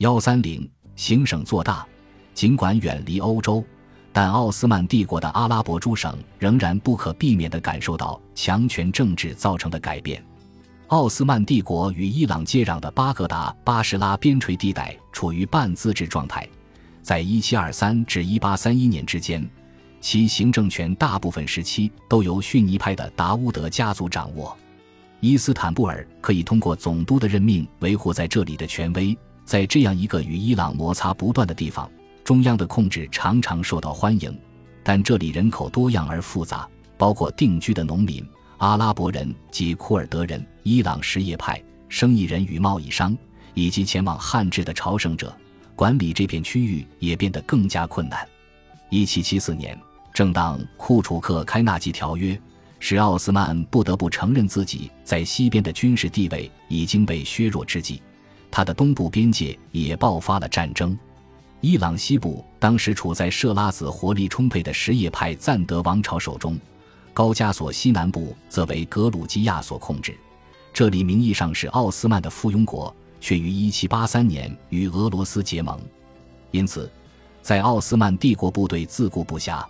幺三零行省做大，尽管远离欧洲，但奥斯曼帝国的阿拉伯诸省仍然不可避免地感受到强权政治造成的改变。奥斯曼帝国与伊朗接壤的巴格达巴士拉边陲地带处于半自治状态，在一七二三至一八三一年之间，其行政权大部分时期都由逊尼派的达乌德家族掌握。伊斯坦布尔可以通过总督的任命维护在这里的权威。在这样一个与伊朗摩擦不断的地方，中央的控制常常受到欢迎。但这里人口多样而复杂，包括定居的农民、阿拉伯人及库尔德人、伊朗什叶派、生意人与贸易商，以及前往汉治的朝圣者。管理这片区域也变得更加困难。一七七四年，正当库楚克开纳季条约使奥斯曼不得不承认自己在西边的军事地位已经被削弱之际。他的东部边界也爆发了战争，伊朗西部当时处在设拉子活力充沛的什叶派赞德王朝手中，高加索西南部则为格鲁吉亚所控制。这里名义上是奥斯曼的附庸国，却于1783年与俄罗斯结盟。因此，在奥斯曼帝国部队自顾不暇、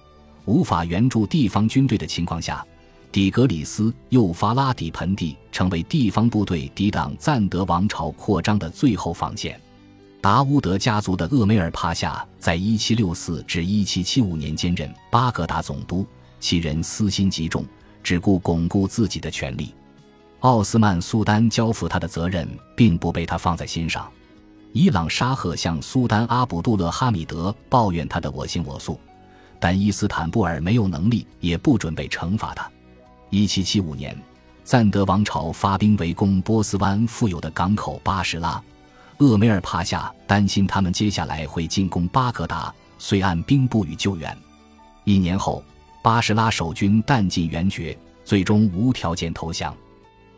无法援助地方军队的情况下。底格里斯幼发拉底盆地成为地方部队抵挡赞德王朝扩张的最后防线。达乌德家族的厄梅尔帕夏在1764至1775年间任巴格达总督，其人私心极重，只顾巩固自己的权力。奥斯曼苏丹交付他的责任并不被他放在心上。伊朗沙赫向苏丹阿卜杜勒哈米德抱怨他的我行我素，但伊斯坦布尔没有能力，也不准备惩罚他。一七七五年，赞德王朝发兵围攻波斯湾富有的港口巴士拉，厄梅尔帕夏担心他们接下来会进攻巴格达，遂按兵不予救援。一年后，巴士拉守军弹尽援绝，最终无条件投降。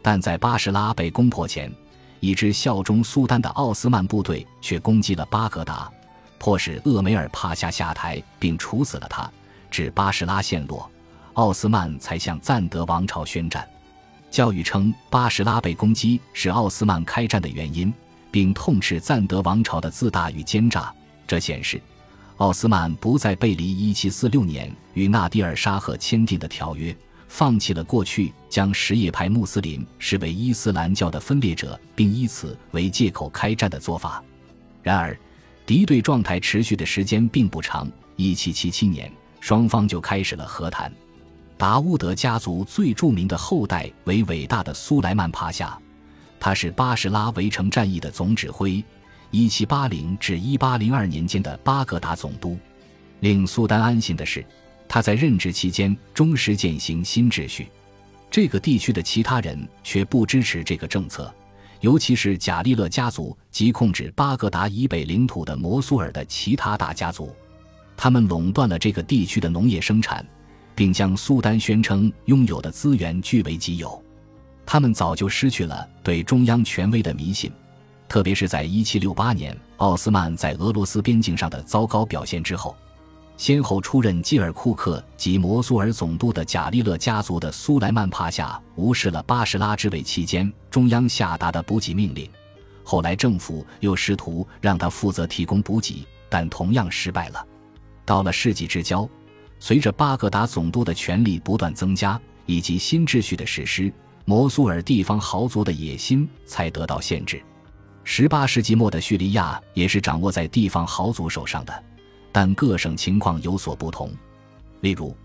但在巴士拉被攻破前，一支效忠苏丹的奥斯曼部队却攻击了巴格达，迫使厄梅尔帕夏下台并处死了他，致巴士拉陷落。奥斯曼才向赞德王朝宣战。教育称巴士拉被攻击是奥斯曼开战的原因，并痛斥赞德王朝的自大与奸诈。这显示，奥斯曼不再背离1746年与纳迪尔沙赫签订的条约，放弃了过去将什叶派穆斯林视为伊斯兰教的分裂者，并以此为借口开战的做法。然而，敌对状态持续的时间并不长。1777年，双方就开始了和谈。达乌德家族最著名的后代为伟大的苏莱曼帕夏，他是巴士拉围城战役的总指挥，1780至1802年间的巴格达总督。令苏丹安心的是，他在任职期间忠实践行新秩序。这个地区的其他人却不支持这个政策，尤其是贾利勒家族及控制巴格达以北领土的摩苏尔的其他大家族，他们垄断了这个地区的农业生产。并将苏丹宣称拥有的资源据为己有，他们早就失去了对中央权威的迷信，特别是在1768年奥斯曼在俄罗斯边境上的糟糕表现之后。先后出任基尔库克及摩苏尔总督的贾利勒家族的苏莱曼帕夏无视了巴士拉之位期间中央下达的补给命令，后来政府又试图让他负责提供补给，但同样失败了。到了世纪之交。随着巴格达总督的权力不断增加，以及新秩序的实施，摩苏尔地方豪族的野心才得到限制。十八世纪末的叙利亚也是掌握在地方豪族手上的，但各省情况有所不同。例如，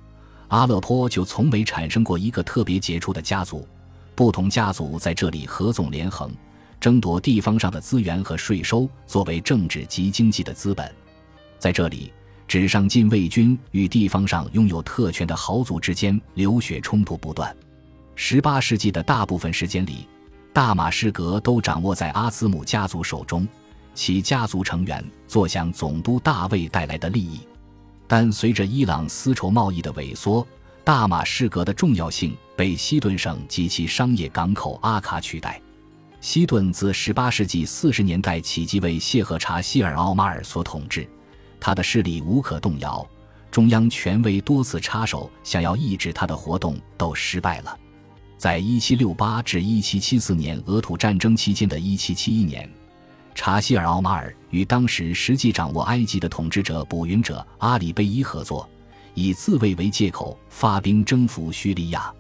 阿勒颇就从没产生过一个特别杰出的家族，不同家族在这里合纵连横，争夺地方上的资源和税收作为政治及经济的资本，在这里。纸上禁卫军与地方上拥有特权的豪族之间流血冲突不断。十八世纪的大部分时间里，大马士革都掌握在阿兹姆家族手中，其家族成员坐享总督大卫带来的利益。但随着伊朗丝绸贸易的萎缩，大马士革的重要性被西顿省及其商业港口阿卡取代。西顿自十八世纪四十年代起即为谢赫查希尔奥马尔所统治。他的势力无可动摇，中央权威多次插手，想要抑制他的活动都失败了。在1768至1774年俄土战争期间的一七七一年，查希尔·奥马尔与当时实际掌握埃及的统治者捕云者阿里贝伊合作，以自卫为借口发兵征服叙利亚。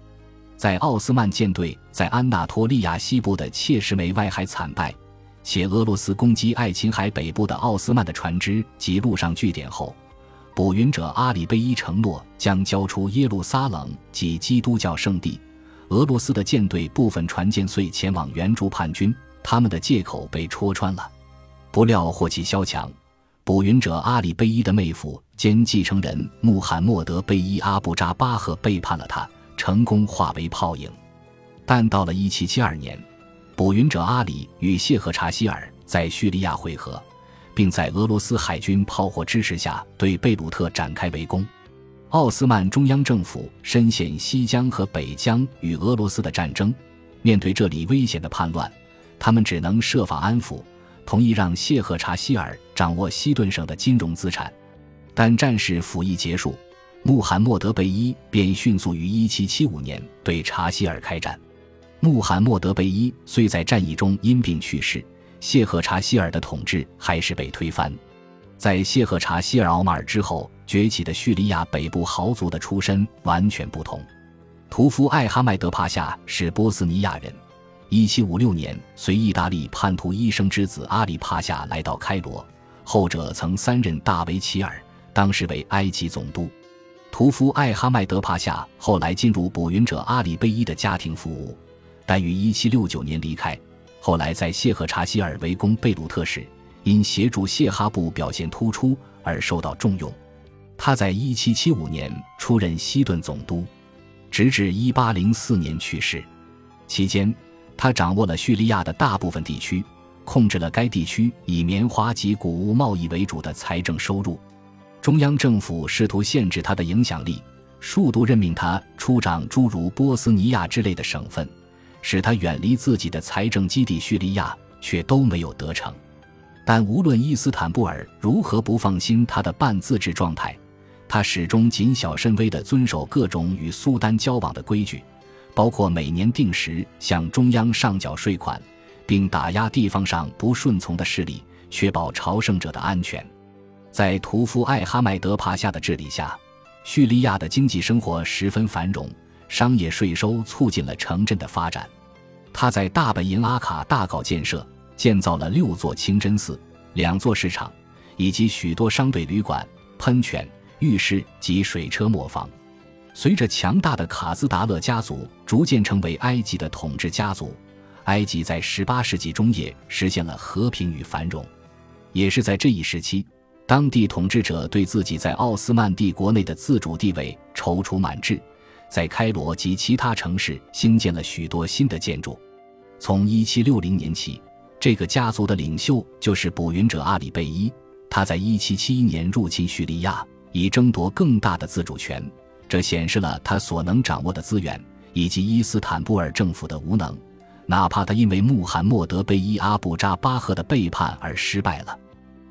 在奥斯曼舰队在安纳托利亚西部的切什梅外海惨败，且俄罗斯攻击爱琴海北部的奥斯曼的船只及陆上据点后，捕云者阿里贝伊承诺将交出耶路撒冷及基督教圣地。俄罗斯的舰队部分船舰遂前往援助叛军。他们的借口被戳穿了，不料祸起萧墙，捕云者阿里贝伊的妹夫兼继承人穆罕默德贝伊阿布扎巴赫背叛了他，成功化为泡影。但到了1772年，捕云者阿里与谢赫查希尔在叙利亚会合，并在俄罗斯海军炮火支持下对贝鲁特展开围攻。奥斯曼中央政府深陷西疆和北疆与俄罗斯的战争，面对这里危险的叛乱。他们只能设法安抚，同意让谢赫查希尔掌握西顿省的金融资产。但战事甫一结束，穆罕默德贝伊便迅速于1775年对查希尔开战。穆罕默德贝伊虽在战役中因病去世，谢赫查希尔的统治还是被推翻。在谢赫查希尔奥马尔之后崛起的叙利亚北部豪族的出身完全不同。屠夫艾哈迈德帕夏是波斯尼亚人。一七五六年，随意大利叛徒医生之子阿里帕夏来到开罗，后者曾三任大维齐尔，当时为埃及总督。屠夫艾哈迈德帕夏后来进入捕云者阿里贝伊的家庭服务，但于一七六九年离开。后来在谢赫查希尔围攻贝鲁特时，因协助谢哈布表现突出而受到重用。他在一七七五年出任西顿总督，直至一八零四年去世，期间。他掌握了叙利亚的大部分地区，控制了该地区以棉花及谷物贸易为主的财政收入。中央政府试图限制他的影响力，数度任命他出掌诸如波斯尼亚之类的省份，使他远离自己的财政基地叙利亚，却都没有得逞。但无论伊斯坦布尔如何不放心他的半自治状态，他始终谨小慎微地遵守各种与苏丹交往的规矩。包括每年定时向中央上缴税款，并打压地方上不顺从的势力，确保朝圣者的安全。在屠夫艾哈迈德帕夏的治理下，叙利亚的经济生活十分繁荣，商业税收促进了城镇的发展。他在大本营阿卡大搞建设，建造了六座清真寺、两座市场，以及许多商队旅馆、喷泉、浴室及水车磨坊。随着强大的卡兹达勒家族逐渐成为埃及的统治家族，埃及在18世纪中叶实现了和平与繁荣。也是在这一时期，当地统治者对自己在奥斯曼帝国内的自主地位踌躇满志，在开罗及其他城市兴建了许多新的建筑。从1760年起，这个家族的领袖就是捕鱼者阿里贝伊。他在1771年入侵叙利亚，以争夺更大的自主权。这显示了他所能掌握的资源以及伊斯坦布尔政府的无能，哪怕他因为穆罕默德贝伊阿布扎巴赫的背叛而失败了。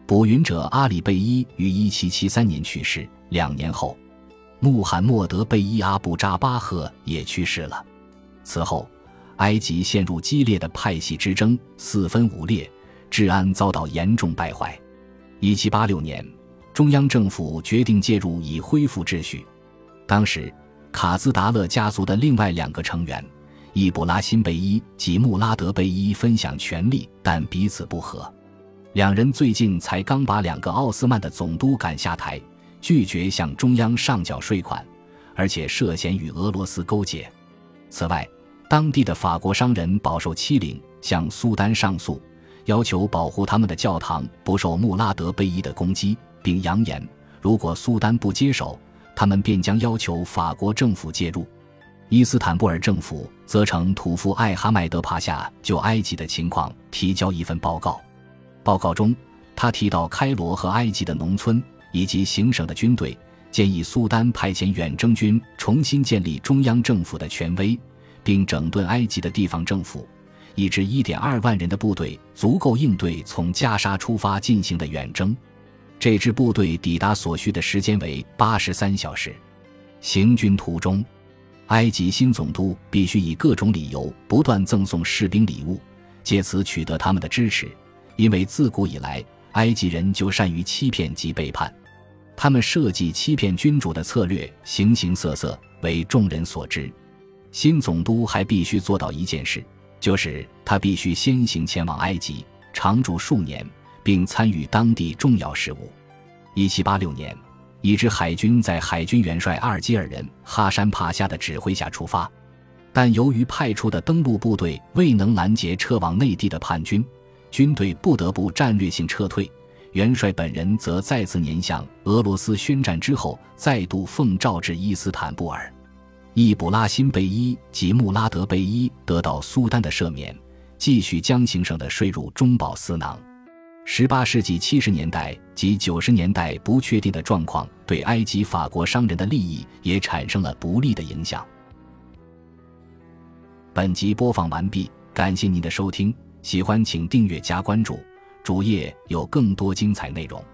捕鱼者阿里贝伊于1773年去世，两年后，穆罕默德贝伊阿布扎巴赫也去世了。此后，埃及陷入激烈的派系之争，四分五裂，治安遭到严重败坏。1786年，中央政府决定介入以恢复秩序。当时，卡兹达勒家族的另外两个成员易卜拉欣贝伊及穆拉德贝伊分享权力，但彼此不和。两人最近才刚把两个奥斯曼的总督赶下台，拒绝向中央上缴税款，而且涉嫌与俄罗斯勾结。此外，当地的法国商人饱受欺凌，向苏丹上诉，要求保护他们的教堂不受穆拉德贝伊的攻击，并扬言，如果苏丹不接手。他们便将要求法国政府介入，伊斯坦布尔政府则称屠夫艾哈迈德帕夏就埃及的情况提交一份报告。报告中，他提到开罗和埃及的农村以及行省的军队，建议苏丹派遣远征军重新建立中央政府的权威，并整顿埃及的地方政府，一支1.2万人的部队足够应对从加沙出发进行的远征。这支部队抵达所需的时间为八十三小时。行军途中，埃及新总督必须以各种理由不断赠送士兵礼物，借此取得他们的支持，因为自古以来，埃及人就善于欺骗及背叛，他们设计欺骗君主的策略形形色色，为众人所知。新总督还必须做到一件事，就是他必须先行前往埃及，常住数年，并参与当地重要事务。一七八六年，一支海军在海军元帅阿尔基尔人哈山帕夏的指挥下出发，但由于派出的登陆部队未能拦截撤往内地的叛军。军队不得不战略性撤退，元帅本人则再次年向俄罗斯宣战之后，再度奉诏至伊斯坦布尔。易卜拉欣贝伊及穆拉德贝伊得到苏丹的赦免，继续将行省的税入中饱私囊。十八世纪七十年代及九十年代不确定的状况，对埃及法国商人的利益也产生了不利的影响。本集播放完毕，感谢您的收听。喜欢请订阅加关注，主页有更多精彩内容。